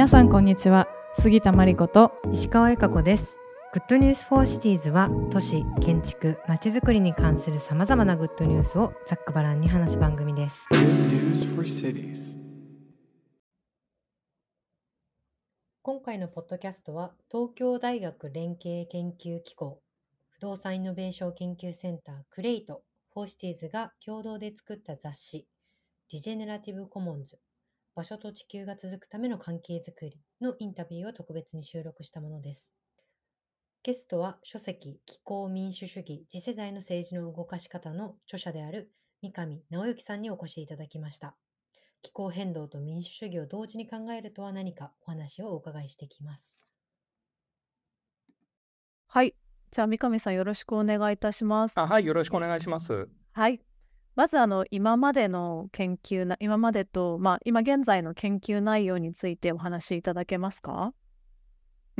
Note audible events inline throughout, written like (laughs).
皆さんこんにちは。杉田真理子と石川由佳子です。 Good News for Cities は都市建築まちづくりに関するさまざまなグッドニュースをざっくばらんに話す番組です。今回のポッドキャストは東京大学連携研究機構不動産イノベーション研究センター CREI と for Cities が共同で作った雑誌リジェネラティブコモンズ場所と地球が続くための関係づくりのインタビューを特別に収録したものです。ゲストは書籍気候民主主義次世代の政治の動かし方の著者である三上直之さんにお越しいただきました。気候変動と民主主義を同時に考えるとは何かお話をお伺いしていきます。はい。じゃあ三上さんよろしくお願いいたします。あはい、よろしくお願いします。はい。まずあの今までの研究な今までと、まあ、今現在の研究内容についてお話しいただけますか？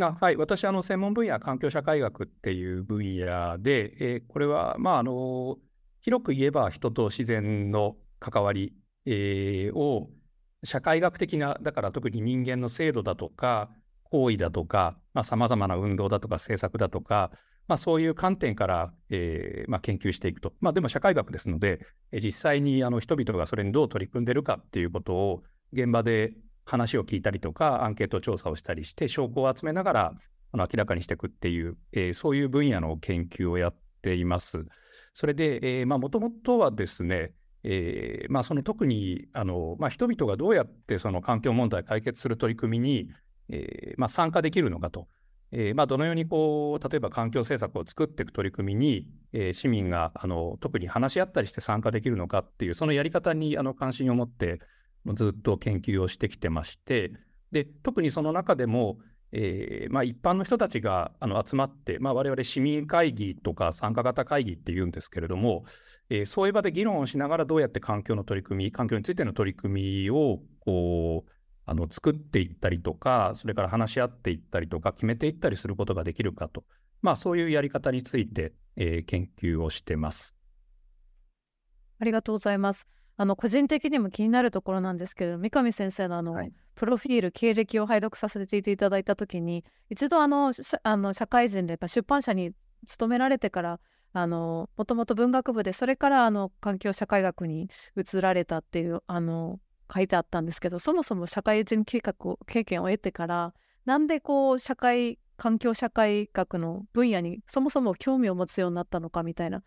あはい、私あの専門分野環境社会学っていう分野で、えー、これはまああの広く言えば人と自然の関わり、えー、を社会学的なだから特に人間の制度だとか行為だとかさまざ、まな運動だとか政策だとかまあ、そういう観点から、えーまあ、研究していくと。まあ、でも社会学ですので、実際にあの人々がそれにどう取り組んでるかっていうことを現場で話を聞いたりとか、アンケート調査をしたりして、証拠を集めながらあの明らかにしていくっていう、えー、そういう分野の研究をやっています。それで、もともとはですね、えーまあ、その特にあの、まあ、人々がどうやってその環境問題を解決する取り組みに、えーまあ、参加できるのかと。えー、まあ、どのようにこう例えば環境政策を作っていく取り組みに、えー、市民があの特に話し合ったりして参加できるのかっていうそのやり方にあの関心を持ってずっと研究をしてきてましてで特にその中でも、えーまあ、一般の人たちがあの集まって、まあ、我々市民会議とか参加型会議っていうんですけれども、えー、そういう場で議論をしながらどうやって環境の取り組み環境についての取り組みをこうあの作っていったりとか、それから話し合っていったりとか、決めていったりすることができるかと、まあ、そういうやり方について、えー、研究をしてます。ありがとうございます。あの個人的にも気になるところなんですけれど三上先生のあの、はい、プロフィール経歴を拝読させていただいた時に一度あのあの社会人でやっぱ出版社に勤められてからあのもともと文学部でそれからあの環境社会学に移られたっていうあの書いてあったんですけどそもそも社会人計画を経験を得てからなんでこう社会環境社会学の分野にそもそも興味を持つようになったのかみたいな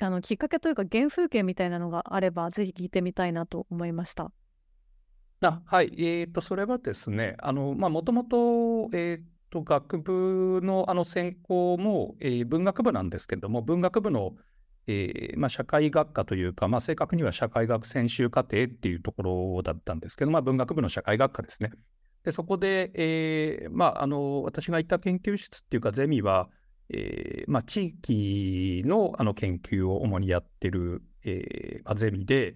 あのきっかけというか原風景みたいなのがあればぜひ聞いてみたいなと思いました。あはい、えーと、それはですね、もともと、えーと、学部のあの専攻も、えー、文学部なんですけれども、文学部のえーまあ、社会学科というか、まあ、正確には社会学専修課程っていうところだったんですけど、まあ、文学部の社会学科ですね。でそこで、えーまあ、あの私が行った研究室っていうかゼミは、えーまあ、地域のあの研究を主にやってる、えーまあ、ゼミで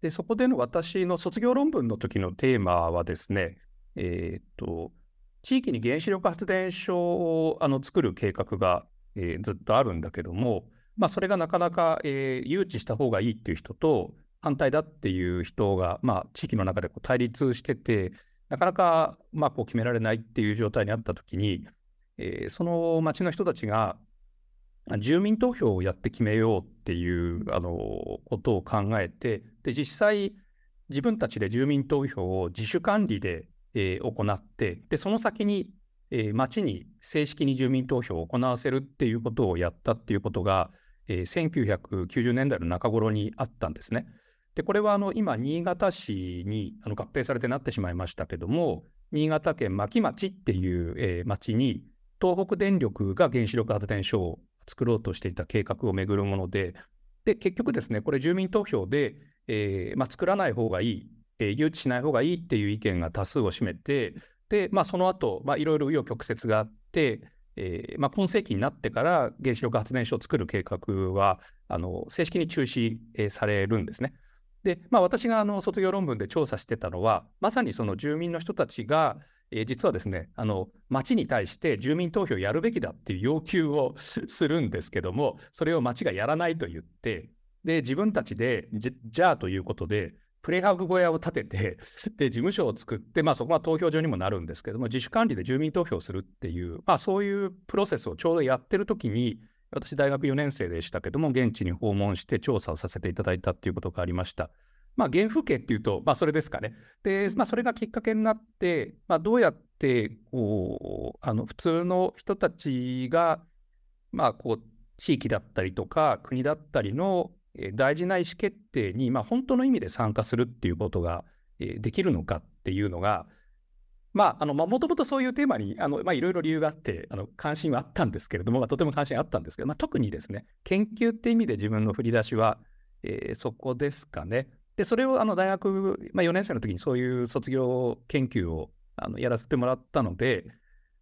でそこでの私の卒業論文の時のテーマはですね、えーと、地域に原子力発電所をあの作る計画が、えー、ずっとあるんだけども、まあ、それがなかなか、えー、誘致した方がいいっていう人と、反対だっていう人が、まあ、地域の中でこう対立してて、なかなか、まあ、こう決められないっていう状態にあったときに、えー、その町の人たちが、住民投票をやって決めようっていうあのことを考えて、で実際、自分たちで住民投票を自主管理で、えー、行って、でその先にえー、町に正式に住民投票を行わせるっていうことをやったっていうことが、えー、1990年代の中頃にあったんですね。で、これはあの今、新潟市にあの合併されてなってしまいましたけども、新潟県牧町っていう、えー、町に、東北電力が原子力発電所を作ろうとしていた計画をめぐるもので、で、結局ですね、これ住民投票で、えーまあ、作らない方がいい、えー、誘致しない方がいいっていう意見が多数を占めて、で、まあ、その後、まあ、いろいろ紆余曲折があって、えーまあ、今世紀になってから原子力発電所を作る計画はあの正式に中止、えー、されるんですね。で、まあ、私があの卒業論文で調査してたのは、まさにその住民の人たちが、えー、実はですね、あの町に対して住民投票やるべきだっていう要求を (laughs) するんですけども、それを町がやらないと言って、で自分たちでじゃあということで、プレハブ小屋を建てて、(laughs) で、事務所を作って、まあ、そこは投票所にもなるんですけども、自主管理で住民投票するっていう、まあ、そういうプロセスをちょうどやってる時に、私、大学4年生でしたけども、現地に訪問して調査をさせていただいたっていうことがありました。まあ、原風景っていうと、まあ、それですかね。で、まあ、それがきっかけになって、まあ、どうやって、こう、あの、普通の人たちが、まあ、こう、地域だったりとか、国だったりの大事な意思決定に、まあ、本当の意味で参加するっていうことが、できるのかっていうのが、まあ、もともとそういうテーマに、いろいろ理由があって、あの、関心はあったんですけれども、まあ、とても関心あったんですけど、まあ、特にですね、研究って意味で自分の振り出しは、えー、そこですかね。で、それを、あの、大学、まあ、4年生の時にそういう卒業研究を、あの、やらせてもらったので、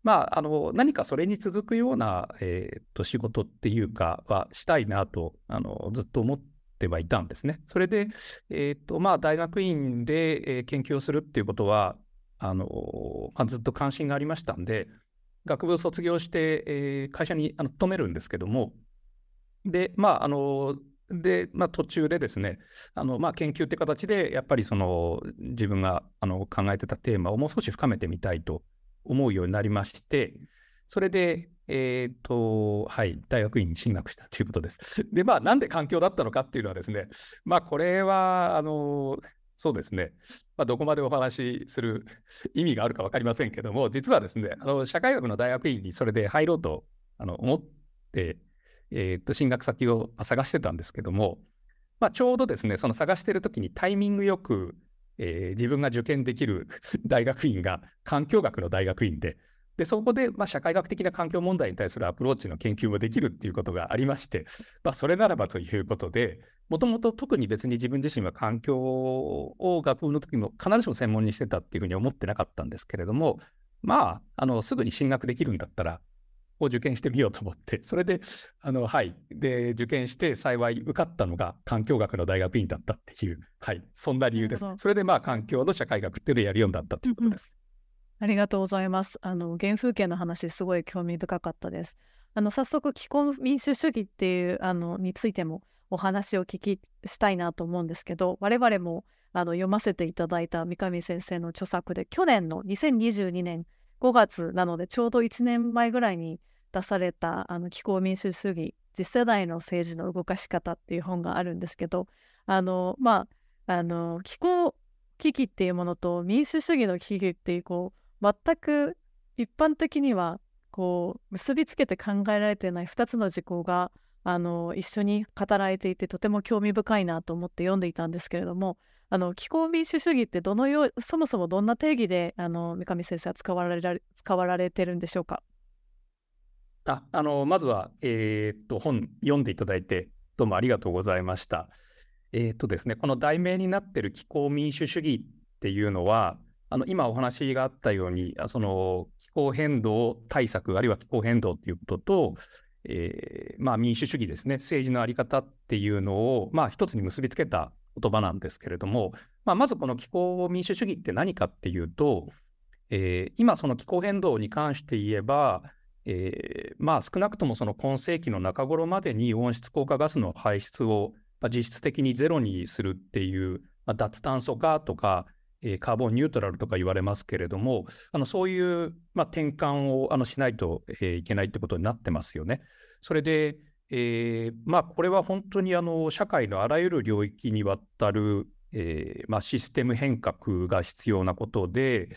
まあ、あの、何かそれに続くような、えっ、と、仕事っていうかはしたいなと、あの、ずっと思ってはいたんですね。それで、えっ、と、まあ、大学院で、えー、研究をするっていうことは、あの、まあ、ずっと関心がありましたんで、学部を卒業して、えー、会社にあの勤めるんですけども、で、まあ、あの、で、まあ、途中でですね、あのまあ、研究って形で、やっぱりその自分があの考えてたテーマをもう少し深めてみたいと思うようになりまして、それで、えっ、ー、と、はい、大学院に進学したということです。(laughs) で、まあ、なんで環境だったのかっていうのはですね、まあ、これは、あの、そうですね、まあ、どこまでお話しする意味があるか分かりませんけども、実はですね、あの社会学の大学院にそれで入ろうとあの思って、えー、と進学先を探してたんですけども、まあ、ちょうどですね、その探してる時にタイミングよく、えー、自分が受験できる (laughs) 大学院が環境学の大学院で、でそこで、まあ、社会学的な環境問題に対するアプローチの研究もできるっていうことがありまして、まあ、それならばということで、もともと特に別に自分自身は環境を学部の時も必ずしも専門にしてたっていうふうに思ってなかったんですけれども、まあ、あのすぐに進学できるんだったら、を受験してみようと思って、(laughs) それで、あの、はい。で、受験して幸い受かったのが環境学の大学院だったっていう、はい。そんな理由です。それで、まあ、環境の社会学っていうのをやるようになったということです。うん、ありがとうございます。あの、原風景の話、すごい興味深かったです。あの、早速、気候民主主義っていう、あの、についてもお話を聞きしたいなと思うんですけど、我々もあの読ませていただいた三上先生の著作で、去年の2022年5月なので、ちょうど1年前ぐらいに出されたあの気候民主主義次世代の政治の動かし方っていう本があるんですけどあのまああの気候危機っていうものと民主主義の危機っていうこう全く一般的にはこう結びつけて考えられてない2つの事項があの一緒に語られていてとても興味深いなと思って読んでいたんですけれどもあの気候民主主義ってどのようそもそもどんな定義であの三上先生は使われられ使われてるんでしょうか？ああのまずは、えー、と本読んでいただいてどうもありがとうございました。えー、とですね、この題名になっている気候民主主義っていうのは、あの今お話があったように、その気候変動対策、あるいは気候変動ということと、えー、まあ、民主主義ですね、政治の在り方っていうのを、まあ、一つに結びつけた言葉なんですけれども、まあ、まずこの気候民主主義って何かっていうと、えー、今その気候変動に関して言えば、えー、まあ少なくともその今世紀の中頃までに温室効果ガスの排出を、ま、実質的にゼロにするっていう、まあ、脱炭素化とか、えー、カーボンニュートラルとか言われますけれども、あのそういう、まあ、転換をあのしないと、えー、いけないってことになってますよね。それで、えー、まあこれは本当にあの社会のあらゆる領域にわたる、えーまあ、システム変革が必要なことで、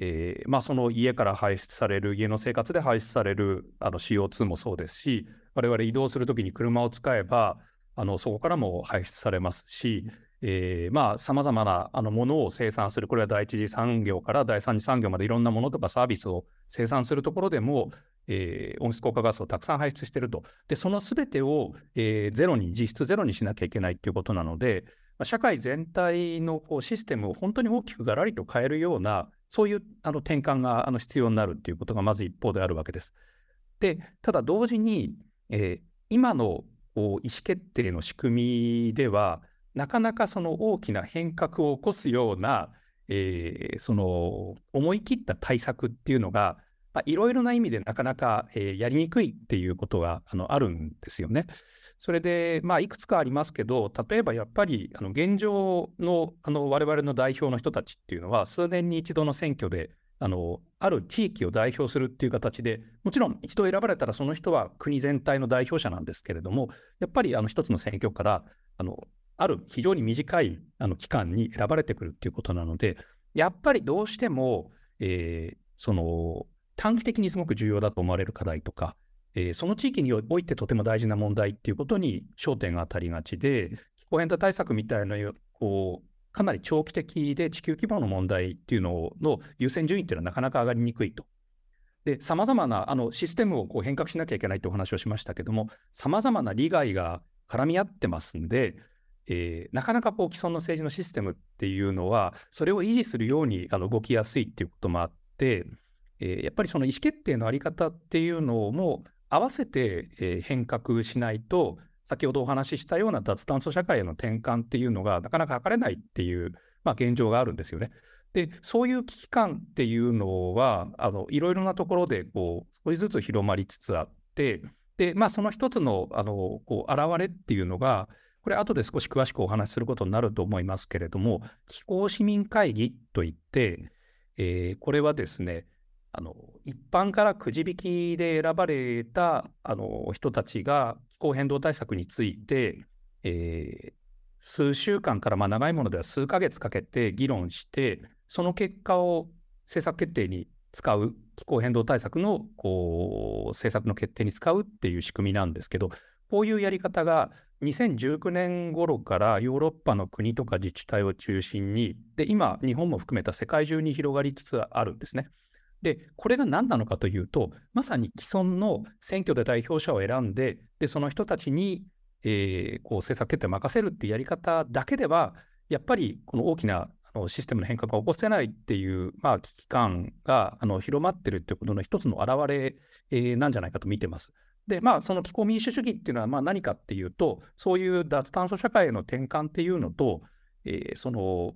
えーまあ、その家から排出される、家の生活で排出されるあの CO2 もそうですし、我々移動するときに車を使えば、あのそこからも排出されますし、えー、まあ、様々なあのものを生産する、これは第一次産業から第三次産業までいろんなものとかサービスを生産するところでも、えー、温室効果ガスをたくさん排出していると。で、そのすべてを、えー、ゼロに、実質ゼロにしなきゃいけないということなので、社会全体のこうシステムを本当に大きくがらりと変えるような、そういうあの転換があの必要になるっていうことがまず一方であるわけです。で、ただ同時に、えー、今の意思決定の仕組みでは、なかなかその大きな変革を起こすような、えー、その思い切った対策っていうのが、いろいろな意味でなかなか、えー、やりにくいっていうことがあのあるんですよね。それで、まあ、いくつかありますけど、例えばやっぱりあの現状のあの我々の代表の人たちっていうのは、数年に一度の選挙であのある地域を代表するっていう形で、もちろん一度選ばれたらその人は国全体の代表者なんですけれども、やっぱりあの一つの選挙からあのある非常に短いあの期間に選ばれてくるっていうことなので、やっぱりどうしても、えー、その短期的にすごく重要だと思われる課題とか、えー、その地域においてとても大事な問題っていうことに焦点が当たりがちで、気候変動対策みたいなこうかなり長期的で地球規模の問題っていうのの優先順位っていうのはなかなか上がりにくいと。で、さまざまなあのシステムをこう変革しなきゃいけないというお話をしましたけども、さまざまな利害が絡み合ってますんで、えー、なかなかこう既存の政治のシステムっていうのは、それを維持するようにあの動きやすいっていうこともあって、えー、やっぱりその意思決定のあり方っていうのも合わせて、えー、変革しないと、先ほどお話ししたような脱炭素社会への転換っていうのがなかなか図れないっていう、まあ、現状があるんですよね。で、そういう危機感っていうのは、あのいろいろなところでこう少しずつ広まりつつあって、で、まあ、その一つのあのこう現れっていうのが、これ、後で少し詳しくお話しすることになると思いますけれども、気候市民会議といって、えー、これはですね、あの一般からくじ引きで選ばれたあの人たちが気候変動対策について、えー、数週間からまあ長いものでは数ヶ月かけて議論して、その結果を政策決定に使う、気候変動対策のこう政策の決定に使うっていう仕組みなんですけど、こういうやり方が2019年頃からヨーロッパの国とか自治体を中心に、で今、日本も含めた世界中に広がりつつあるんですね。で、これが何なのかというと、まさに既存の選挙で代表者を選んで、でその人たちに、えー、こう政策決定を任せるっていうやり方だけでは、やっぱりこの大きなあのシステムの変革が起こせないっていう、まあ、危機感があの広まってるっていうことの一つの表れ、えー、なんじゃないかと見てます。で、まあ、その気候民主主義っていうのはまあ何かっていうと、そういう脱炭素社会への転換っていうのと、えー、その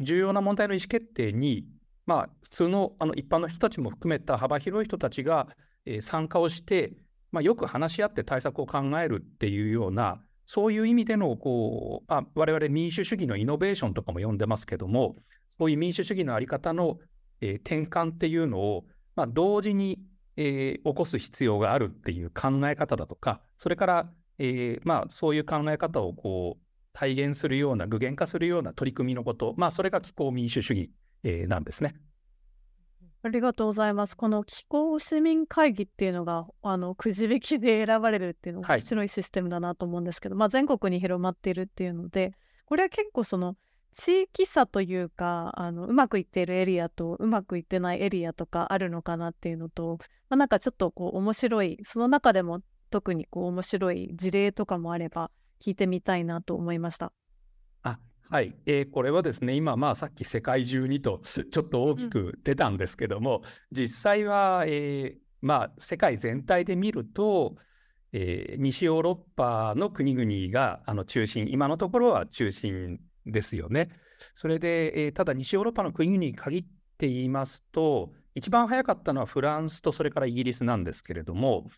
重要な問題の意思決定にまあ、普通のあの一般の人たちも含めた幅広い人たちが、えー、参加をして、まあ、よく話し合って対策を考えるっていうような、そういう意味でのこう、まあ、我々民主主義のイノベーションとかも呼んでますけども、そういう民主主義のあり方の、えー、転換っていうのを、まあ、同時に、えー、起こす必要があるっていう考え方だとか、それから、えー、まあ、そういう考え方をこう体現するような、具現化するような取り組みのこと、まあ、それが気候民主主義えー、なんですね。ありがとうございます。この気候市民会議っていうのが、あのくじ引きで選ばれるっていうのが面白いシステムだなと思うんですけど、はい、まあ、全国に広まっているっていうので、これは結構その地域差というか、あのうまくいっているエリアとうまくいってないエリアとかあるのかなっていうのと、まあ、なんかちょっとこう面白い、その中でも特にこう面白い事例とかもあれば聞いてみたいなと思いました。はい、えー、これはですね、今、まあ、さっき世界中にと (laughs) ちょっと大きく出たんですけども、うん、実際は、えー、まあ、世界全体で見ると、えー、西ヨーロッパの国々があの中心、今のところは中心ですよね。それで、えー、ただ西ヨーロッパの国々に限って言いますと、一番早かったのはフランスとそれからイギリスなんですけれども、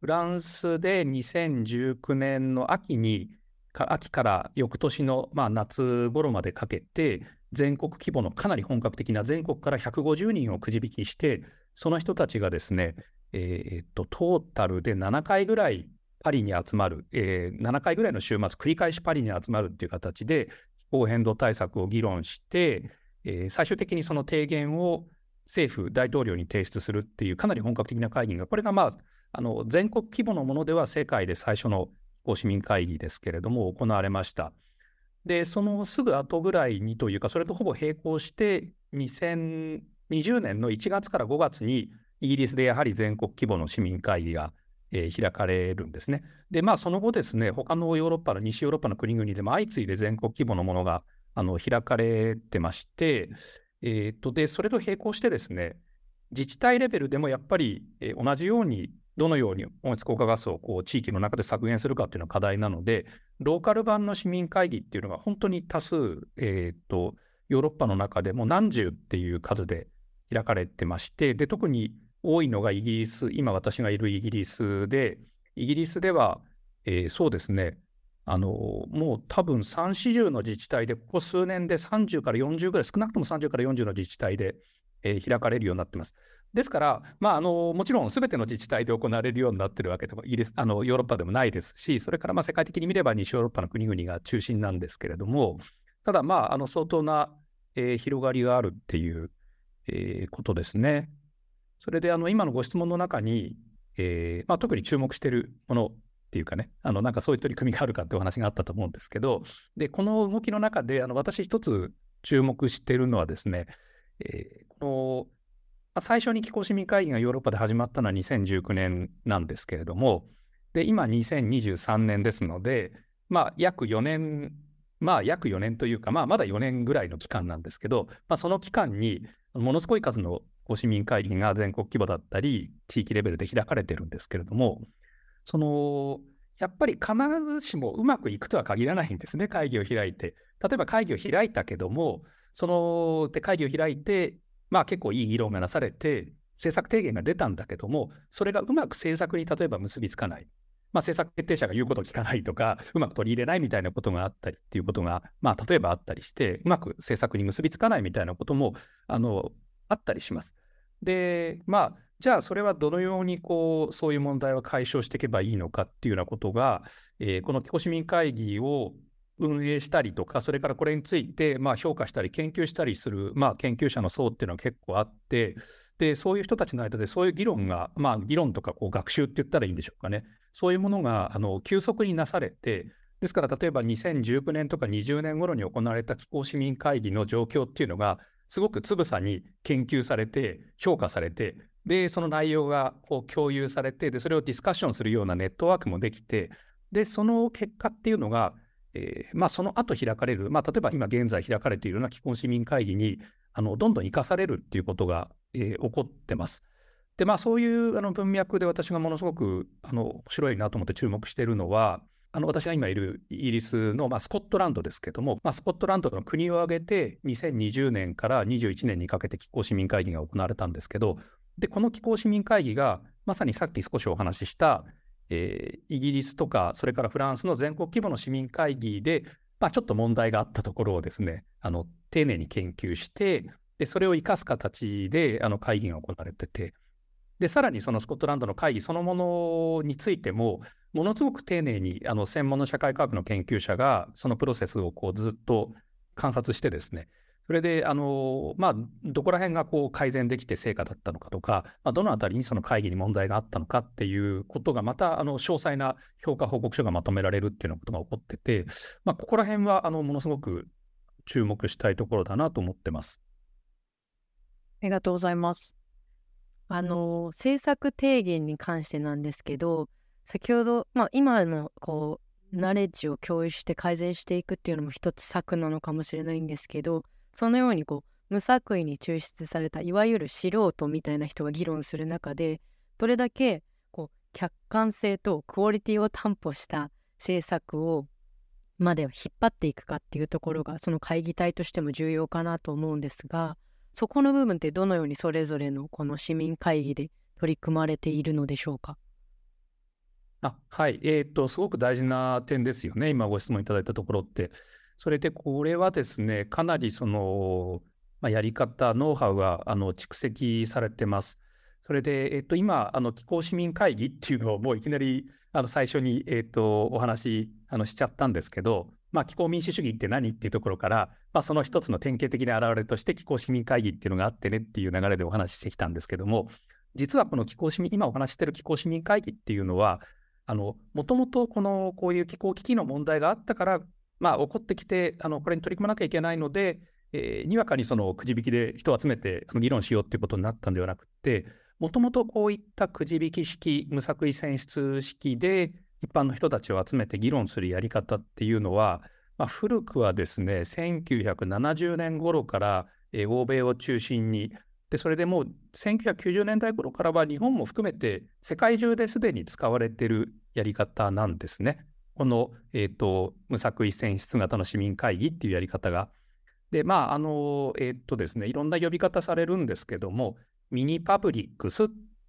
フランスで2019年の秋に秋から翌年の、まあ、夏頃までかけて、全国規模のかなり本格的な全国から150人をくじ引きして、その人たちがですね、えー、っと、トータルで7回ぐらいパリに集まる、えー、7回ぐらいの週末、繰り返しパリに集まるっていう形で、気候変動対策を議論して、えー、最終的にその提言を政府、大統領に提出するっていうかなり本格的な会議が、これがまあ、あの全国規模のものでは世界で最初の市民会議ですけれども、行われました。で、そのすぐ後ぐらいにというか、それとほぼ並行して、2020年の1月から5月に、イギリスでやはり全国規模の市民会議が、えー、開かれるんですね。で、まあ、その後ですね、他のヨーロッパの、西ヨーロッパの国々でも相次いで全国規模のものがあの開かれてまして、えー、とで、それと並行してですね、自治体レベルでもやっぱり、えー、同じようにどのように温室効果ガスをこう地域の中で削減するかっていうのが課題なので、ローカル版の市民会議っていうのが本当に多数、えーと、ヨーロッパの中でも何十っていう数で開かれてまして、で特に多いのがイギリス、今私がいるイギリスで、イギリスでは、えー、そうですね、あのもう多分3、40の自治体で、ここ数年で30から40ぐらい、少なくとも30から40の自治体で、えー、開かれるようになってます。ですから、まあ、あのもちろんすべての自治体で行われるようになっているわけでもイギリスあのヨーロッパでもないですし、それからまあ世界的に見れば西ヨーロッパの国々が中心なんですけれども、ただ、まあ、あの相当な、えー、広がりがあるっていう、えー、ことですね。それであの今のご質問の中に、えーまあ、特に注目しているものっていうかね、あのなんかそういう取り組みがあるかってお話があったと思うんですけど、でこの動きの中であの私一つ注目しているのはですね、えー、この最初に気候市民会議がヨーロッパで始まったのは2019年なんですけれども、で今2023年ですので、まあ、約4年、まあ約4年というか、まあ、まだ4年ぐらいの期間なんですけど、まあ、その期間にものすごい数の市民会議が全国規模だったり、地域レベルで開かれてるんですけれども、その、やっぱり必ずしもうまくいくとは限らないんですね、会議を開いて。例えば会議を開いたけども、そので会議を開いて、まあ結構いい議論がなされて、政策提言が出たんだけども、それがうまく政策に例えば結びつかない。まあ、政策決定者が言うことを聞かないとか、うまく取り入れないみたいなことがあったりっていうことが、まあ、例えばあったりして、うまく政策に結びつかないみたいなことも、あの、あったりします。で、まあ、じゃあそれはどのようにこうそういう問題を解消していけばいいのかっていうようなことが、えー、この気候市民会議を運営したりとか、それからこれについてまあ評価したり研究したりする、まあ、研究者の層っていうのは結構あって、でそういう人たちの間でそういう議論が、まあ、議論とかこう学習って言ったらいいんでしょうかね、そういうものがあの急速になされて、ですから例えば2019年とか20年頃に行われた気候市民会議の状況っていうのが、すごくつぶさに研究されて、評価されて、で、その内容がこう共有されて、で、それをディスカッションするようなネットワークもできて、で、その結果っていうのが、えー、まあ、その後開かれる、まあ、例えば今現在開かれているような基本市民会議に、あの、どんどん生かされるっていうことが、えー、起こってます。で、まあ、そういうあの文脈で私がものすごく、あの、面白いなと思って注目しているのは、あの私が今いるイギリスの、まあ、スコットランドですけども、まあ、スコットランドの国を挙げて2020年から21年にかけて気候市民会議が行われたんですけど、でこの気候市民会議がまさにさっき少しお話しした、えー、イギリスとかそれからフランスの全国規模の市民会議で、まあ、ちょっと問題があったところをですねあの丁寧に研究してでそれを生かす形であの会議が行われててでさらにそのスコットランドの会議そのものについてもものすごく丁寧にあの専門の社会科学の研究者がそのプロセスをこうずっと観察してですね、それで、あのまあ、どこら辺がこう改善できて成果だったのかとか、まあ、どのあたりにその会議に問題があったのかっていうことが、またあの詳細な評価報告書がまとめられるっていうようなことが起こってて、まあ、ここら辺はあのものすごく注目したいところだなと思ってます。ありがとうございます。あの政策提言に関してなんですけど、先ほど、まあ、今のこうナレッジを共有して改善していくっていうのも一つ策なのかもしれないんですけどそのようにこう無作為に抽出されたいわゆる素人みたいな人が議論する中でどれだけこう客観性とクオリティを担保した政策をまで引っ張っていくかっていうところがその会議体としても重要かなと思うんですがそこの部分ってどのようにそれぞれのこの市民会議で取り組まれているのでしょうか？あ、はい。えっと、すごく大事な点ですよね。今ご質問いただいたところって。それで、これはですね、かなりその、まあ、やり方、ノウハウがあの蓄積されてます。それで、えっと、今、あの気候市民会議っていうのをもういきなりあの最初に、えっと、お話あのしちゃったんですけど、まあ、気候民主主義って何っていうところから、まあ、その一つの典型的な表れとして気候市民会議っていうのがあってねっていう流れでお話ししてきたんですけども、実はこの気候市民、今お話ししてる気候市民会議っていうのは、もともとこの、こういう気候危機の問題があったから、まあ、起こってきて、あの、これに取り組まなきゃいけないので、えー、にわかにそのくじ引きで人を集めて議論しようっていうことになったんではなくて、もともとこういったくじ引き式、無作為選出式で一般の人たちを集めて議論するやり方っていうのは、まあ、古くはですね、1970年頃から、えー、欧米を中心にで、それでもう1990年代頃からは日本も含めて世界中ですでに使われているやり方なんですね。この、えーと、無作為選出型の市民会議っていうやり方が。で、まあ、あの、えー、とですね、いろんな呼び方されるんですけども、ミニパブリックスっ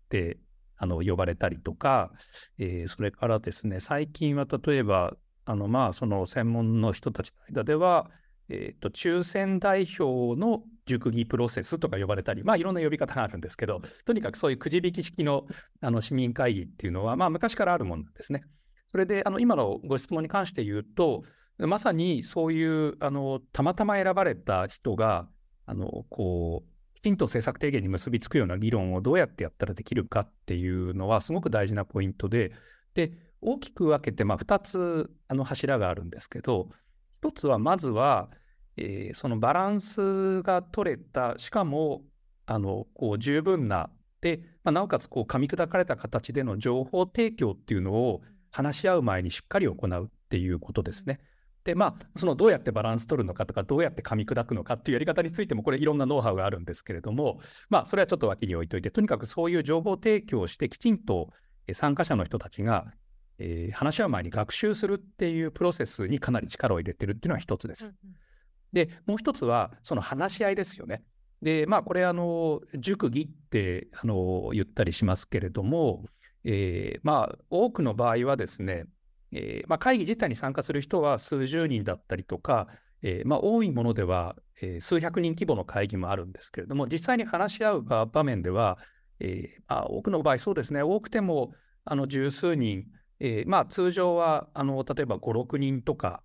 てあの呼ばれたりとか、えー、それからですね、最近は例えば、あのまあ、その専門の人たちの間では、えーと、抽選代表の熟議プロセスとか呼ばれたり、まあ、いろんな呼び方があるんですけど、とにかくそういうくじ引き式のあの市民会議っていうのは、まあ、昔からあるものなんですね。それで、あの今のご質問に関して言うと、まさにそういうあのたまたま選ばれた人が、あのこうきちんと政策提言に結びつくような議論をどうやってやったらできるかっていうのは、すごく大事なポイントで、で大きく分けて、まあ、2つあの柱があるんですけど、1つはまずは、えー、そのバランスが取れた、しかもあのこう十分な、で、まあ、なおかつこう噛み砕かれた形での情報提供っていうのを話し合う前にしっかり行うっていうことですね。で、まあ、そのどうやってバランス取るのかとか、どうやって噛み砕くのかっていうやり方についても、これいろんなノウハウがあるんですけれども、まあ、それはちょっと脇に置いといて、とにかくそういう情報提供をして、きちんと参加者の人たちがえー、話し合う前に学習するっていうプロセスにかなり力を入れてるっていうのは一つです。で、もう一つは、その話し合いですよね。で、まあ、これ、あの、熟議ってあの言ったりしますけれども、えー、まあ、多くの場合はですね、えー、まあ、会議自体に参加する人は数十人だったりとか、えー、まあ、多いものでは、えー、数百人規模の会議もあるんですけれども、実際に話し合う場面では、えーまあ、多くの場合、そうですね、多くてもあの十数人、えー、まあ通常はあの例えば5、6人とか、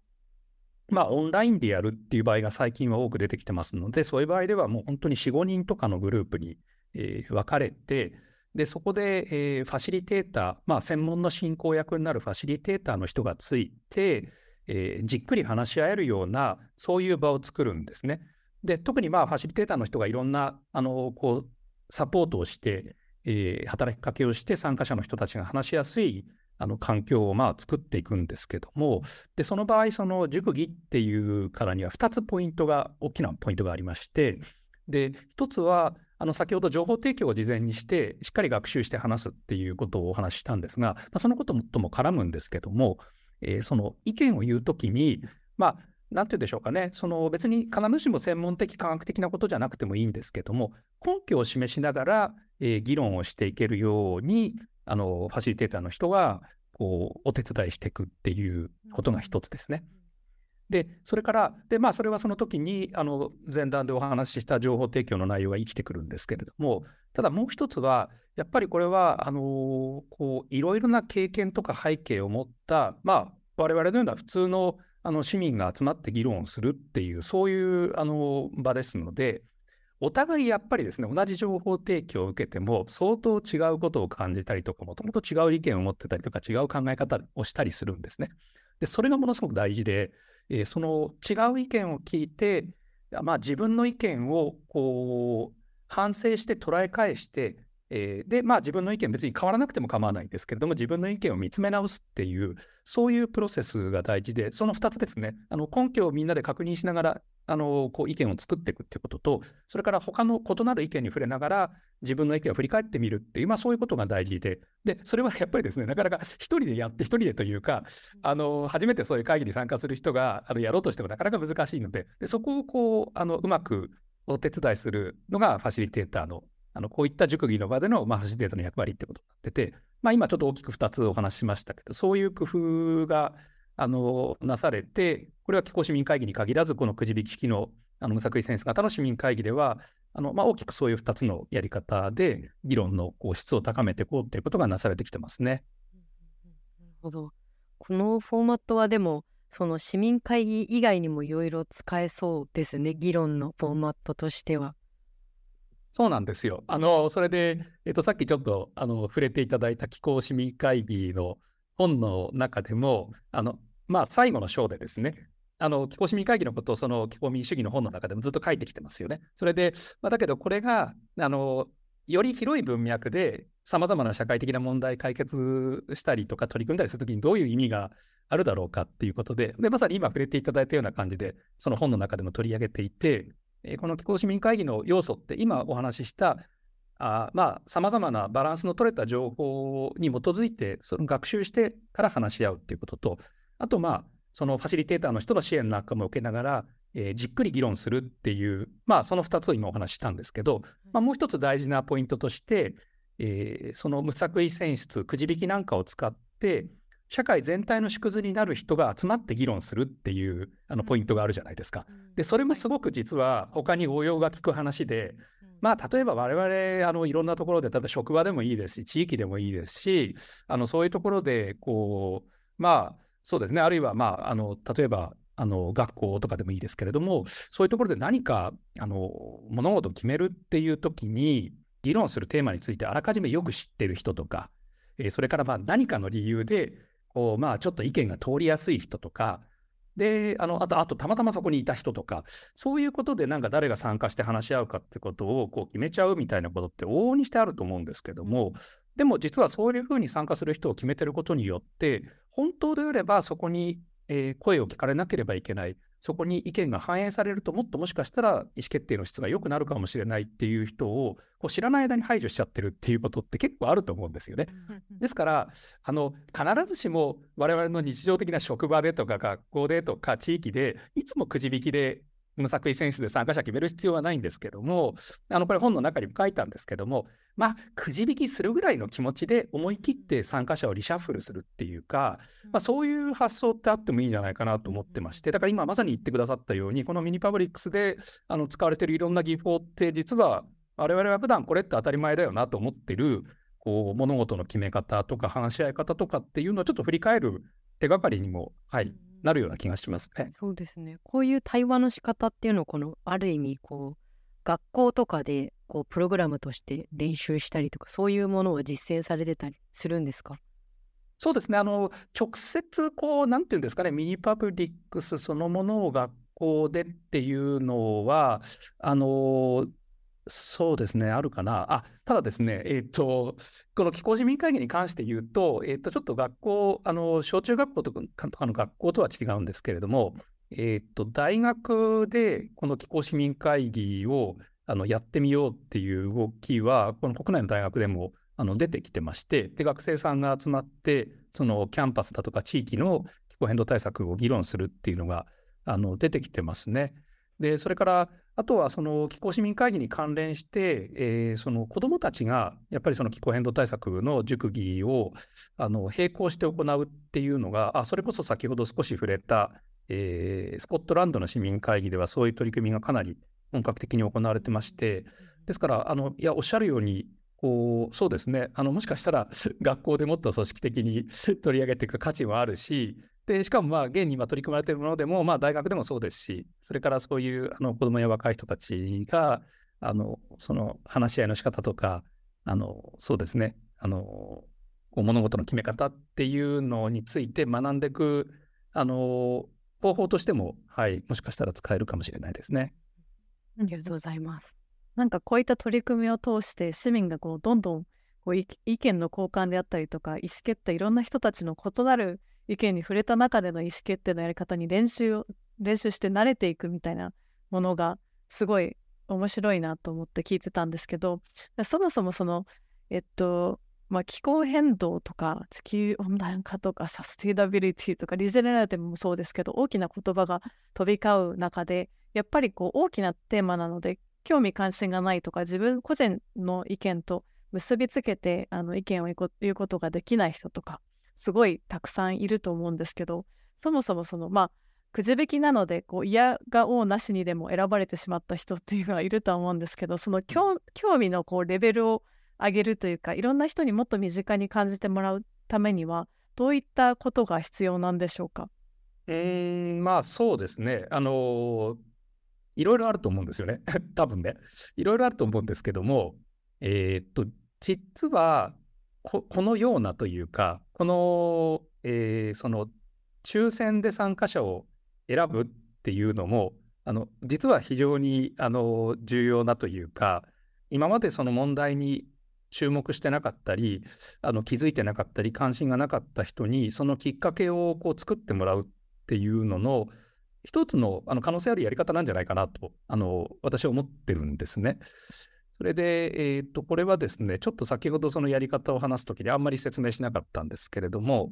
まあオンラインでやるっていう場合が最近は多く出てきてますので、そういう場合ではもう本当に4、5人とかのグループに、えー、分かれて、で、そこで、えー、ファシリテーター、まあ専門の進行役になるファシリテーターの人がついて、えー、じっくり話し合えるような、そういう場を作るんですね。で、特にまあファシリテーターの人がいろんな、あの、こう、サポートをして、えー、働きかけをして参加者の人たちが話しやすいあの環境をまあ作っていくんですけども、でその場合、その熟議っていうからには2つポイントが、大きなポイントがありまして、で1つは、あの先ほど情報提供を事前にして、しっかり学習して話すっていうことをお話ししたんですが、まあ、そのこととも絡むんですけども、えー、その意見を言うときに、まあ、なんて言うんでしょうかね、その別に必ずしも専門的、科学的なことじゃなくてもいいんですけども、根拠を示しながら、えー、議論をしていけるように、あの、ファシリテーターの人が、こう、お手伝いしていくっていうことが一つですね。で、それから、で、まあ、それはその時に、あの、前段でお話しした情報提供の内容が生きてくるんですけれども、ただもう一つは、やっぱりこれは、あの、こう、いろいろな経験とか背景を持った、まあ、我々のような普通のあの市民が集まって議論をするっていう、そういうあの場ですので、お互いやっぱりですね、同じ情報提供を受けても、相当違うことを感じたりとか、もともと違う意見を持ってたりとか、違う考え方をしたりするんですね。で、それがものすごく大事で、えー、その違う意見を聞いて、まあ、自分の意見をこう反省して捉え返して、えー、で、まあ自分の意見別に変わらなくても構わないんですけれども、自分の意見を見つめ直すっていう、そういうプロセスが大事で、その2つですね、あの根拠をみんなで確認しながら、あのこう意見を作っていくっていうことと、それから他の異なる意見に触れながら、自分の意見を振り返ってみるっていう、まあそういうことが大事で、で、それはやっぱりですね、なかなか一人でやって、一人でというか、あの初めてそういう会議に参加する人があのやろうとしてもなかなか難しいので、でそこをこうあのうまくお手伝いするのがファシリテーターのあのこういった熟議の場での、まあ、ファシリテータの役割ってことになってて、まあ、今ちょっと大きく2つお話ししましたけど、そういう工夫があのなされて、これは気候市民会議に限らず、このくじ引き式のあの無作為センス型の市民会議では、あのまあ、大きくそういう2つのやり方で、議論のこう質を高めていこうということがなされてきてますね。なるほど。このフォーマットはでも、その市民会議以外にもいろいろ使えそうですね、議論のフォーマットとしては。そうなんですよ。あの、それで、えっと、さっきちょっと、あの、触れていただいた気候市民会議の本の中でも、あの、まあ、最後の章でですね、あの、気候市民会議のことを、その気候民主主義の本の中でもずっと書いてきてますよね。それで、まあ、だけど、これが、あの、より広い文脈で、さまざまな社会的な問題解決したりとか取り組んだりするときにどういう意味があるだろうかっていうことで、で、まさに今触れていただいたような感じで、その本の中でも取り上げていて、えこの気候市民会議の要素って今お話ししたあまあ、様々なバランスの取れた情報に基づいて、その学習してから話し合うっていうことと、あと、まあ、そのファシリテーターの人の支援なんかも受けながら、えー、じっくり議論するっていう、まあ、その2つを今お話ししたんですけど、まあ、もう一つ大事なポイントとして、えー、その無作為選出、くじ引きなんかを使って、社会全体の縮図になる人が集まって議論するっていうあのポイントがあるじゃないですか。で、それもすごく実は他に応用が効く話で、まあ、例えば我々、あの、いろんなところで、例えば職場でもいいですし、地域でもいいですし、あの、そういうところで、こう、まあ、そうですね、あるいは、まあ、あの、例えば、あの、学校とかでもいいですけれども、そういうところで何か、あの、物事を決めるっていう時に、議論するテーマについてあらかじめよく知ってる人とか、えー、それからまあ何かの理由で、まあちょっと意見が通りやすい人とか、で、あの、あと、あと、たまたまそこにいた人とか、そういうことでなんか誰が参加して話し合うかってことをこう決めちゃうみたいなことって往々にしてあると思うんですけども、でも実はそういうふうに参加する人を決めてることによって、本当であればそこに、え、声を聞かれなければいけない。そこに意見が反映されると、もっともしかしたら意思決定の質が良くなるかもしれないっていう人をこう知らない間に排除しちゃってるっていうことって結構あると思うんですよね。ですから、あの必ずしも我々の日常的な職場でとか学校でとか地域でいつもくじ引きで無作為選出で参加者決める必要はないんですけども、あの、これ本の中にも書いたんですけども、まあ、くじ引きするぐらいの気持ちで思い切って参加者をリシャッフルするっていうか、まあ、そういう発想ってあってもいいんじゃないかなと思ってまして、だから今まさに言ってくださったように、このミニパブリックスであの使われているいろんな技法って、実は我々は普段これって当たり前だよなと思ってる、こう、物事の決め方とか話し合い方とかっていうのをちょっと振り返る手がかりにも、はい、なるような気がしますね。そうですね。こういう対話の仕方っていうのをこのある意味こう学校とかでこうプログラムとして練習したりとかそういうものを実践されてたりするんですか？そうですね。あの直接こうなんていうんですかねミニパブリックスそのものを学校でっていうのはあのそうですね、あるかな。あ、ただですね、えっ、ー、と、この気候市民会議に関して言うと、えっ、ー、と、ちょっと学校、あの、小中学校とかの学校とは違うんですけれども、えっ、ー、と、大学でこの気候市民会議をあのやってみようっていう動きは、この国内の大学でもあの出てきてまして、で、学生さんが集まって、そのキャンパスだとか地域の気候変動対策を議論するっていうのがあの出てきてますね。で、それから、あとはその気候市民会議に関連して、えー、その子どもたちがやっぱりその気候変動対策の熟議をあの並行して行うっていうのが、あそれこそ先ほど少し触れた、えー、スコットランドの市民会議ではそういう取り組みがかなり本格的に行われてまして、ですから、あのいやおっしゃるように、こうそうですねあの、もしかしたら (laughs) 学校でもっと組織的に (laughs) 取り上げていく価値はあるし、で、しかもまあ、現に今取り組まれているものでも、まあ、大学でもそうですし、それからそういうあの子供や若い人たちが、あの、その話し合いの仕方とか、あの、そうですね、あの、物事の決め方っていうのについて学んでいく、あの、方法としても、はい、もしかしたら使えるかもしれないですね。ありがとうございます。なんかこういった取り組みを通して市民がこうどんどんこう意見の交換であったりとか意思決定いろんな人たちの異なる意見に触れた中での意思決定のやり方に練習を練習して慣れていくみたいなものがすごい面白いなと思って聞いてたんですけどそもそもそのえっとまあ、気候変動とか地球温暖化とかサスティナビリティとかリゼネラティブもそうですけど大きな言葉が飛び交う中でやっぱりこう大きなテーマなので興味関心がないとか自分個人の意見と結びつけてあの意見を言うことができない人とかすごいたくさんいると思うんですけどそもそもそのまあくじ引きなのでこう嫌がおうなしにでも選ばれてしまった人っていうのはいるとは思うんですけどその興味のこうレベルを上げるというかいろんな人にもっと身近に感じてもらうためにはどういったことが必要なんでしょうか？うんまあそうですね。あのいろいろあると思うんですよね。(laughs) 多分ね。いろいろあると思うんですけどもえー、っと実はこのようなというか、この、えー、その抽選で参加者を選ぶっていうのも、あの実は非常にあの重要なというか、今までその問題に注目してなかったり、あの気づいてなかったり、関心がなかった人に、そのきっかけをこう作ってもらうっていうのの、一つのあの可能性あるやり方なんじゃないかなと、あの私は思ってるんですね。それで、えー、と、これはですね、ちょっと先ほどそのやり方を話すときにあんまり説明しなかったんですけれども、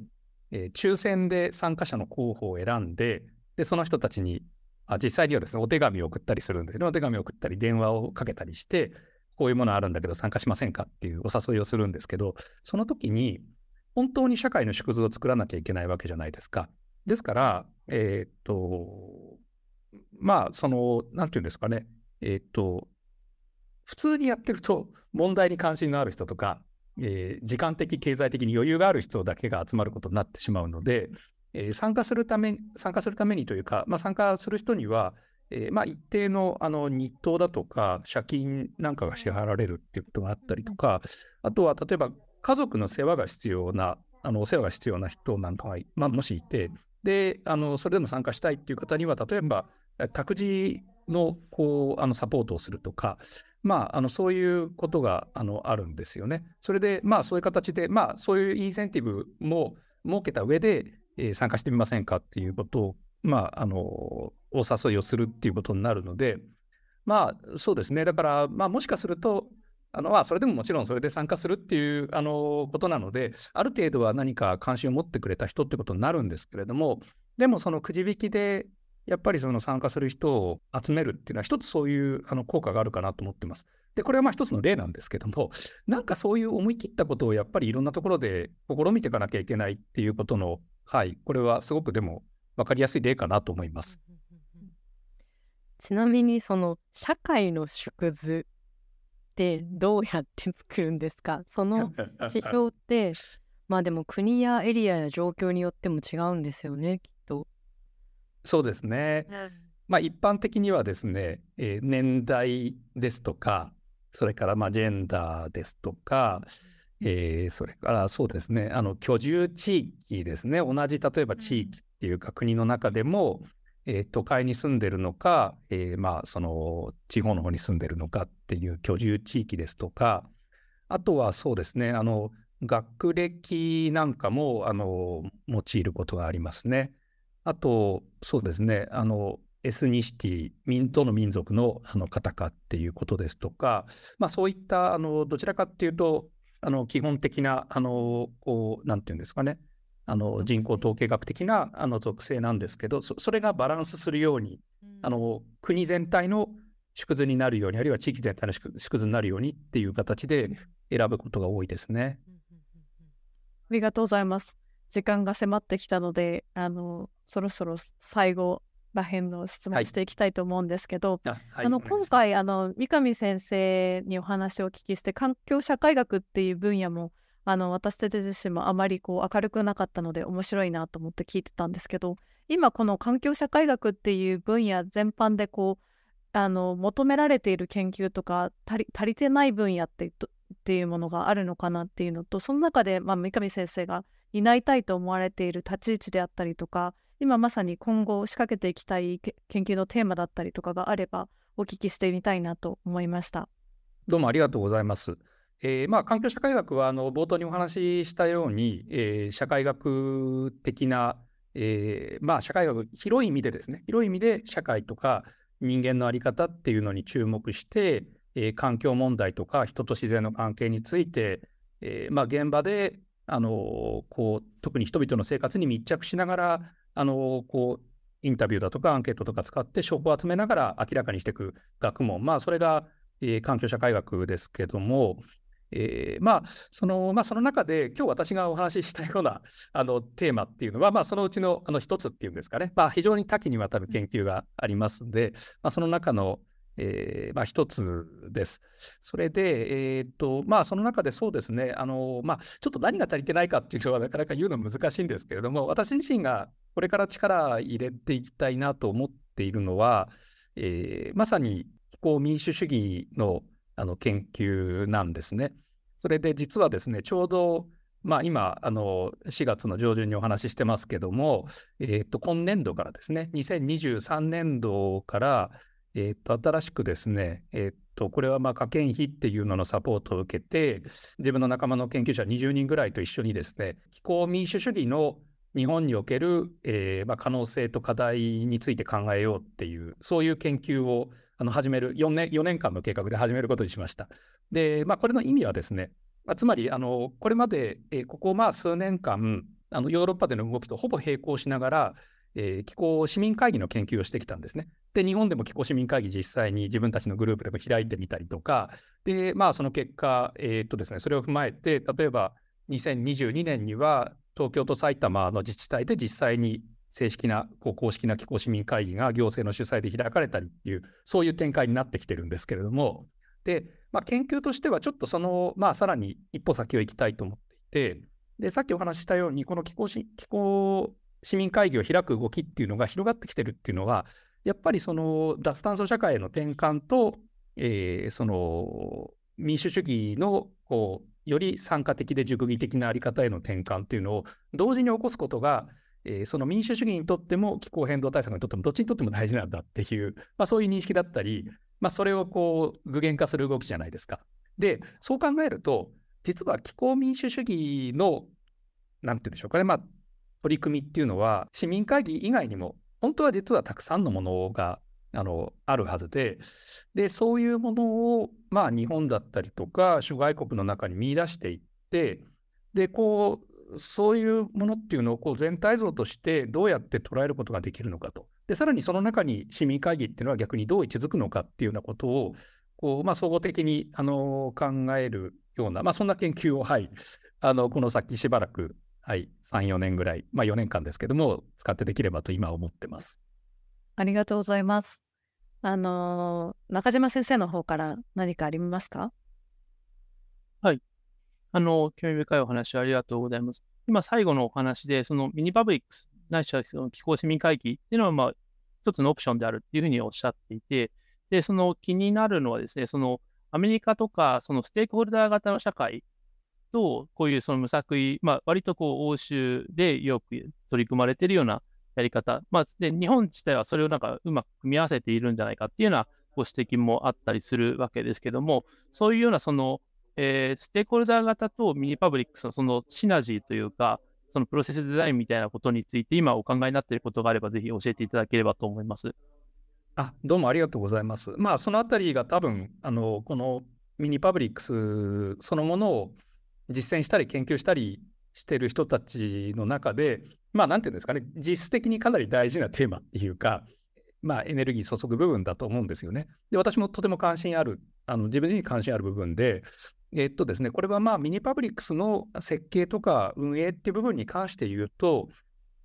えー、抽選で参加者の候補を選んで、で、その人たちに、あ実際にはですね、お手紙を送ったりするんですね。お手紙を送ったり、電話をかけたりして、こういうものあるんだけど参加しませんかっていうお誘いをするんですけど、その時に本当に社会の縮図を作らなきゃいけないわけじゃないですか。ですから、えー、っと、まあ、その、なんていうんですかね、えー、っと、普通にやってると問題に関心のある人とか、えー、時間的、経済的に余裕がある人だけが集まることになってしまうので、えー、参加するため、参加するためにというか、まあ、参加する人には、えー、まあ一定のあの日当だとか、借金なんかが支払われるっていうことがあったりとか、あとは例えば家族の世話が必要な、あのお世話が必要な人なんかが、まあ、もしいて、で、あのそれでも参加したいっていう方には、例えば託児のこうあのサポートをするとか、まあ、あのそういうことがあのあるんですよね。それで、まあ、そういう形で、まあ、そういうインセンティブも設けた上で、えー、参加してみませんかっていうことを、まあ、あのお誘いをするっていうことになるので、まあ、そうですね。だから、まあ、もしかすると、あのまあ、それでももちろんそれで参加するっていうあのことなので、ある程度は何か関心を持ってくれた人ってことになるんですけれども、でもそのくじ引きでやっぱりその参加する人を集めるっていうのは一つそういうあの効果があるかなと思ってます。で、これはまあ一つの例なんですけども、なんかそういう思い切ったことをやっぱりいろんなところで試みていかなきゃいけないっていうことの、はい、これはすごくでも分かりやすい例かなと思います。ちなみにその社会の縮図ってどうやって作るんですか？その指標って (laughs) まあでも国やエリアや状況によっても違うんですよねきっと。そうですね。まあ一般的にはですね、えー、年代ですとかそれからまあジェンダーですとか、えー、それからそうですねあの居住地域ですね同じ例えば地域っていうか国の中でも、えー、都会に住んでるのか、えー、まあその地方の方に住んでるのかっていう居住地域ですとかあとはそうですねあの学歴なんかもあの用いることがありますね。あとそうですねあのエスニシティ、民どの民族のあの方かっていうことですとか、まあ、そういったあのどちらかっていうとあの基本的なあのこうなんていうんですかねあの人口統計学的なあの属性なんですけどそれがバランスするように、あの国全体の縮図になるようにあるいは地域全体の縮図になるようにっていう形で選ぶことが多いですね。ありがとうございます。時間が迫ってきたのであのそろそろ最後らへんの質問していきたいと思うんですけど、はいあはい、あの今回あの三上先生にお話をお聞きして環境社会学っていう分野もあの私たち自身もあまりこう明るくなかったので面白いなと思って聞いてたんですけど今この環境社会学っていう分野全般でこうあの求められている研究とか足り足りてない分野ってっていうものがあるのかなっていうのとその中で、まあ、三上先生が担いたいと思われている立ち位置であったりとか今まさに今後仕掛けていきたい研究のテーマだったりとかがあればお聞きしてみたいなと思いました。どうもありがとうございます。えー、まあ、環境社会学はあの冒頭にお話ししたように、えー、社会学的な、えー、まあ、社会学広い意味でですね。広い意味で社会とか人間の在り方っていうのに注目して、え環境問題とか人と自然の関係について、えまあ、現場であのこう特に人々の生活に密着しながらあのこうインタビューだとかアンケートとか使って証拠を集めながら明らかにしていく学問、まあ、それが、えー、環境社会学ですけども、えー、まあそのまあ、その中で今日私がお話ししたようなあのテーマっていうのは、まあ、そのうちのあの一つっていうんですかね、まあ、非常に多岐にわたる研究がありますので、まあ、その中のえー、まあ、一つです。それで、えー、っと、まあ、その中でそうですね、あの、まあ、ちょっと何が足りてないかっていうのはなかなか言うの難しいんですけれども、私自身がこれから力入れていきたいなと思っているのは、えー、まさに気候民主主義のあの研究なんですね。それで実はですね、ちょうどまあ、今、あの4月の上旬にお話ししてますけども、えー、と今年度からですね、2023年度から、えー、と新しくですね、えー、とこれはまあ科研費っていうののサポートを受けて、自分の仲間の研究者20人ぐらいと一緒にですね、気候民主主義の日本における、えーまあ、可能性と課題について考えようっていう、そういう研究をあの始める4年、4年間の計画で始めることにしました。で、まあ、これの意味はですね、まあ、つまりあの、これまで、えー、ここまあ数年間、あのヨーロッパでの動きとほぼ並行しながら、えー、気候市民会議の研究をしてきたんですね。で、日本でも気候市民会議実際に自分たちのグループでも開いてみたりとか、で、まあその結果、えー、っとですね、それを踏まえて、例えば2022年には東京と埼玉の自治体で実際に正式なこう公式な気候市民会議が行政の主催で開かれたりっていう、そういう展開になってきてるんですけれども、で、まあ、研究としてはちょっとその、まあ、さらに一歩先を行きたいと思っていて、で、さっきお話ししたように、この気候気候市民会議を開く動きっていうのが広がってきてるっていうのは、やっぱりその脱炭素社会への転換と、えー、その民主主義のこうより参加的で熟議的なあり方への転換っていうのを同時に起こすことが、えー、その民主主義にとっても気候変動対策にとってもどっちにとっても大事なんだっていう、まあ、そういう認識だったり、まあ、それをこう具現化する動きじゃないですか。で、そう考えると、実は気候民主主義の、なんていうんでしょうかね、まあ、取り組みっていうのは、市民会議以外にも、本当は実はたくさんのものがあのあるはずで、で、そういうものを、まあ、日本だったりとか、諸外国の中に見出していって、で、こう、そういうものっていうのをこう全体像としてどうやって捉えることができるのかと。で、さらにその中に市民会議っていうのは逆にどう位置づくのかっていうようなことを、こう、まあ、総合的に、あの、考えるような、まあ、そんな研究を、はい、あの、この先しばらく、はい、3、4年ぐらい、まあ、4年間ですけども、使ってできればと今思ってます。ありがとうございます。あの中島先生の方から何かありますか？はい。あの、興味深いお話ありがとうございます。今、最後のお話で、そのミニパブリックスないしは気候市民会議っていうのは、まあ、一つのオプションであるっていうふうにおっしゃっていて、で、その気になるのはですね、そのアメリカとか、そのステークホルダー型の社会と、こういうその無作為、まあ、割とこう、欧州でよく取り組まれているようなやり方、まあ、で、日本自体はそれをなんかうまく組み合わせているんじゃないかっていうようなご指摘もあったりするわけですけども、そういうようなその、えー、ステークホルダー型とミニパブリックスのそのシナジーというか、そのプロセスデザインみたいなことについて、今お考えになっていることがあれば、ぜひ教えていただければと思います。あどうもありがとうございます。まあ、そのあたりが多分、あの、このミニパブリックスそのものを実践したり研究したりしてる人たちの中で、まあ、なんていうんですかね、実質的にかなり大事なテーマっていうか、まあ、エネルギー注ぐ部分だと思うんですよね。で、私もとても関心ある、あの自分に関心ある部分で、えっとですね、これはまあミニパブリックスの設計とか運営っていう部分に関して言うと、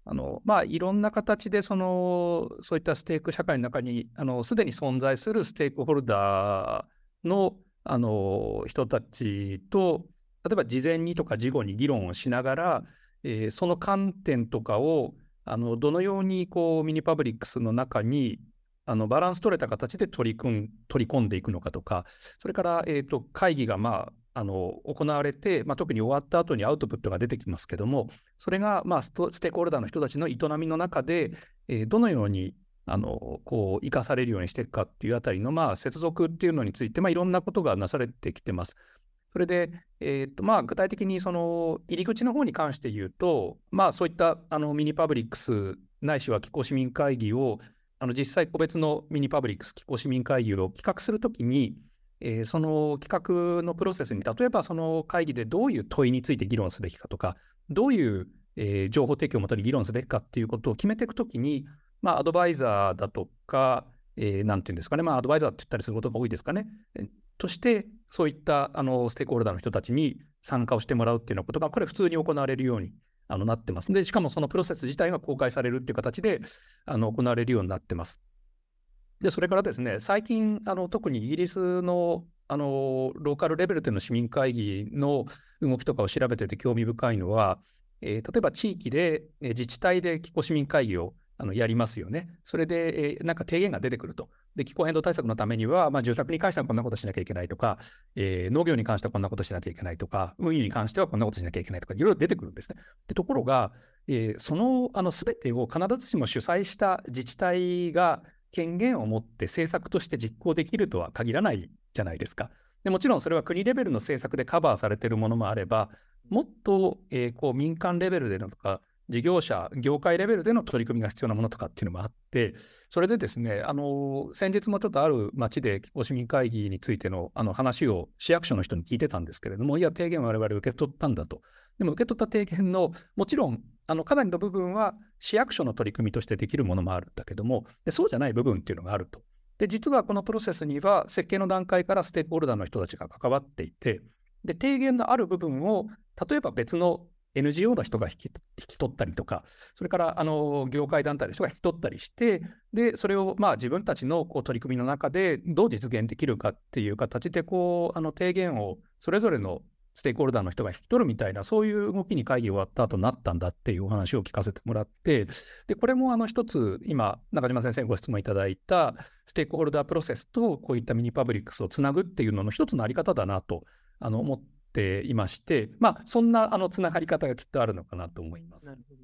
あのまあ、いろんな形でそのそういったステーク社会の中にすでに存在するステークホルダーのあの人たちと例えば事前にとか事後に議論をしながら、えー、その観点とかをあのどのようにこうミニパブリックスの中にあのバランス取れた形で取り組ん取り込んでいくのかとか、それから、えーと、会議が、まあ、あの行われて、まあ、特に終わった後にアウトプットが出てきますけども、それが、まあ、ステークホルダーの人たちの営みの中で、えー、どのようにあのこう生かされるようにしていくかっていうあたりの、まあ、接続っていうのについて、まあ、いろんなことがなされてきてます。それで、えーとまあ、具体的にその入り口の方に関して言うと、まあ、そういったあのミニパブリックスないしは気候市民会議をあの実際個別のミニパブリックス気候市民会議を企画するときに、えー、その企画のプロセスに例えばその会議でどういう問いについて議論すべきかとかどういう、えー、情報提供をもとに議論すべきかっていうことを決めていくときに、まあ、アドバイザーだとか、えー、なんていうんですかね、まあ、アドバイザーって言ったりすることが多いですかね、として、そういったあのステークホルダーの人たちに参加をしてもらうっていうようなことが、これ普通に行われるようにあのなってます。で、しかもそのプロセス自体が公開されるっていう形であの行われるようになってます。で、それからですね、最近、あの特にイギリスのあのローカルレベルでの市民会議の動きとかを調べてて興味深いのは、えー、例えば地域で、え自治体で気候市民会議をあのやりますよね。それで、えー、なんか提言が出てくると。で、気候変動対策のためには、まあ、住宅に関してはこんなことしなきゃいけないとか、えー、農業に関してはこんなことしなきゃいけないとか、運輸に関してはこんなことしなきゃいけないとか、いろいろ出てくるんですね。でところが、えー、そのあの全てを必ずしも主催した自治体が権限を持って政策として実行できるとは限らないじゃないですか。でもちろんそれは国レベルの政策でカバーされているものもあれば、もっと、えー、こう民間レベルでのとか、事業者、業界レベルでの取り組みが必要なものとかっていうのもあって、それでですね、あの先日もちょっとある町で気候市民会議についてのあの話を市役所の人に聞いてたんですけれども、いや、提言我々受け取ったんだと。でも受け取った提言の、もちろん、あのかなりの部分は市役所の取り組みとしてできるものもあるんだけども、でそうじゃない部分っていうのがあると。で、実はこのプロセスには設計の段階からステークホルダーの人たちが関わっていて、で、提言のある部分を、例えば別の NGO の人が引き引き取ったりとか、それからあの業界団体の人が引き取ったりして、でそれをまあ自分たちのこう取り組みの中でどう実現できるかっていう形でこうあの提言をそれぞれのステークホルダーの人が引き取るみたいな、そういう動きに会議終わった後になったんだっていうお話を聞かせてもらって、でこれもあの一つ、今、中島先生にご質問いただいたステークホルダープロセスとこういったミニパブリックスをつなぐっていうのの一つのあり方だなとあの思っていまして、まあ、そんなあのつながり方がきっとあるのかなと思います。なるほど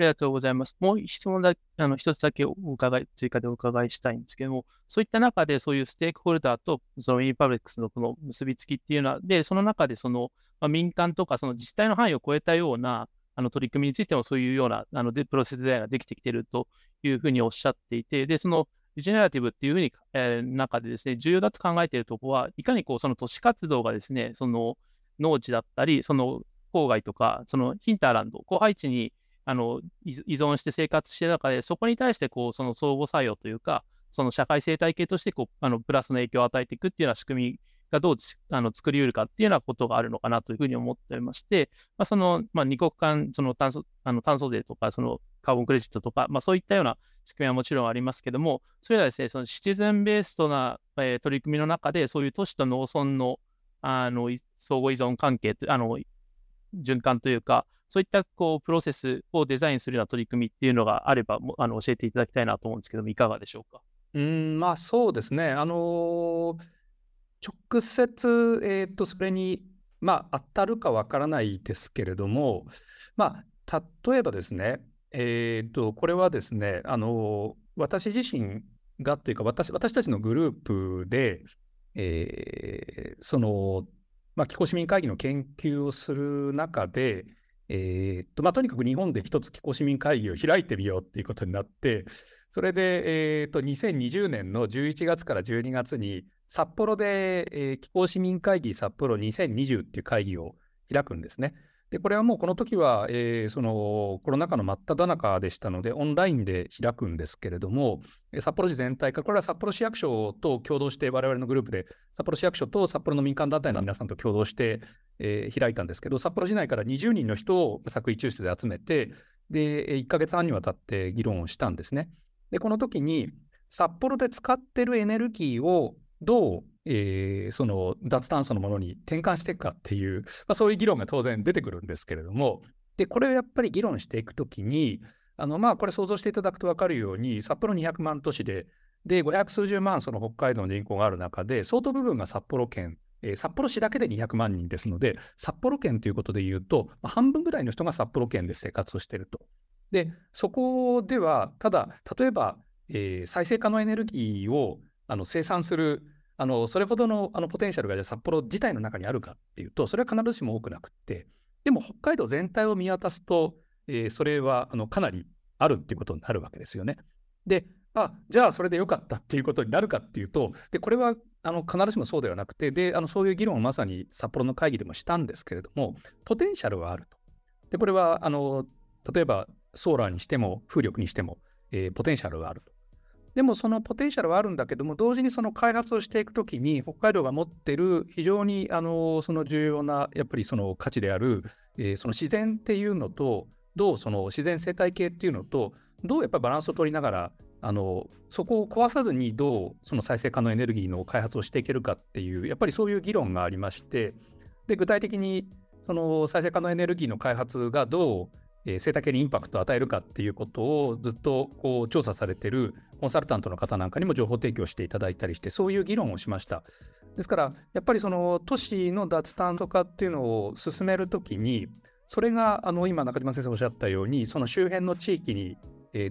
ありがとうございます。もう質問だあの一つだけお伺い、追加でお伺いしたいんですけども、そういった中でそういうステークホルダーとそのミニパブリックスのこの結びつきっていうのは、で、その中でその、まあ、民間とかその自治体の範囲を超えたようなあの取り組みについてもそういうようなあのプロセスデザインができてきてるというふうにおっしゃっていて、で、そのジェネラティブっていうふうに、えー、中でですね、重要だと考えているところは、いかにこうその都市活動がですね、その農地だったり、その郊外とか、そのヒンターランド、広配地にあの依存して生活している中で、そこに対してこうその相互作用というか、その社会生態系としてこうあのプラスの影響を与えていくっていうような仕組みがどうあの作り得るかっていうようなことがあるのかなというふうに思っておりまして、まあ、その、まあ、二国間、その炭素あの炭素税とか、そのカーボンクレジットとか、まあ、そういったような仕組みはもちろんありますけども、それはですね、そのシチズンベーストな、えー、取り組みの中で、そういう都市と農村のあの相互依存関係あの循環というか、そういったこうプロセスをデザインするような取り組みっていうのがあれば、あの教えていただきたいなと思うんですけども、いかがでしょうか？うん、まあそうですね。あのー、直接、えっ、ー、と、それに、まあ、当たるかわからないですけれども、まあ、例えばですね、えっ、ー、と、これはですね、あの私自身がというか、私私たちのグループで、えー、その、まあ、気候市民会議の研究をする中で、えー、っと、まあ、とにかく日本で一つ気候市民会議を開いてみようっていうことになって、それで、えー、っと、2020年の11月から12月に、札幌で、えー、気候市民会議札幌2020っていう会議を開くんですね。で、これはもうこの時は、えー、そのコロナ禍の真っ只中でしたので、オンラインで開くんですけれども、札幌市全体から、これは札幌市役所と共同して、我々のグループで、札幌市役所と札幌の民間団体の皆さんと共同して、えー、開いたんですけど、札幌市内から20人の人を作為抽出で集めて、で、1ヶ月半にわたって議論をしたんですね。で、この時に、札幌で使ってるエネルギーをどうえー、その脱炭素のものに転換していくかっていう、まあ、そういう議論が当然出てくるんですけれども、で、これをやっぱり議論していくときに、あの、まあ、これ想像していただくと分かるように、札幌200万都市で、で、500数十万その北海道の人口がある中で、相当部分が札幌県、えー、札幌市だけで200万人ですので、札幌県ということで言うと、まあ、半分ぐらいの人が札幌県で生活をしていると。で、そこでは、ただ、例えば、えー、再生可能エネルギーをあの生産するあのそれほどのあのポテンシャルがじゃ札幌自体の中にあるかっていうと、それは必ずしも多くなくって、でも北海道全体を見渡すと、えー、それはあのかなりあるっていうことになるわけですよね。で、あじゃあそれでよかったっていうことになるかっていうと、でこれはあの必ずしもそうではなくて、であのそういう議論をまさに札幌の会議でもしたんですけれども、ポテンシャルはあると。で、これはあの例えばソーラーにしても風力にしても、えー、ポテンシャルがあると。でもそのポテンシャルはあるんだけども、同時にその開発をしていくときに、北海道が持ってる非常にあのその重要なやっぱりその価値である、えー、その自然っていうのと、どうその自然生態系っていうのと、どうやっぱりバランスを取りながら、あのそこを壊さずにどうその再生可能エネルギーの開発をしていけるかっていう、やっぱりそういう議論がありまして、で具体的にその再生可能エネルギーの開発がどうえー、生態系にインパクトを与えるかっていうことをずっとこう調査されてるコンサルタントの方なんかにも情報提供していただいたりして、そういう議論をしました。ですから、やっぱりその都市の脱炭素化っていうのを進めるときに、それがあの今、中島先生おっしゃったように、その周辺の地域に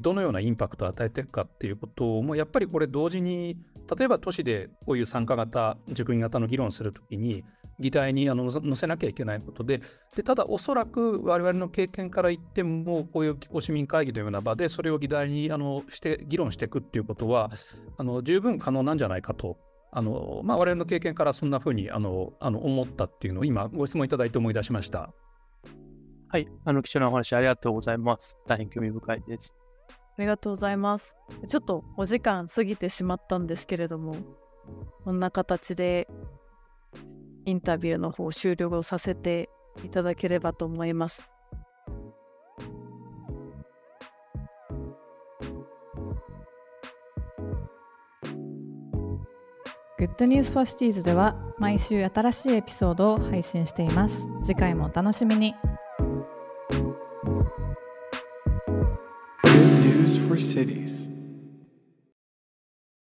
どのようなインパクトを与えていくかっていうことも、やっぱりこれ同時に、例えば都市でこういう参加型、熟議型の議論するときに、議題にあの載せなきゃいけないことで、でただおそらく我々の経験から言っても、こういう気候市民会議というような場で、それを議題にあのして議論していくっていうことは、あの十分可能なんじゃないかと。あのまあ、我々の経験からそんなふうにあのあの思ったっていうのを今ご質問いただいて思い出しました。はい、あの貴重なお話ありがとうございます。大変興味深いです。ありがとうございます。ちょっとお時間過ぎてしまったんですけれども、こんな形でインタビューの方終了させていただければと思います。 Good News for Cities では毎週新しいエピソードを配信しています。次回もお楽しみに。Good news for cities.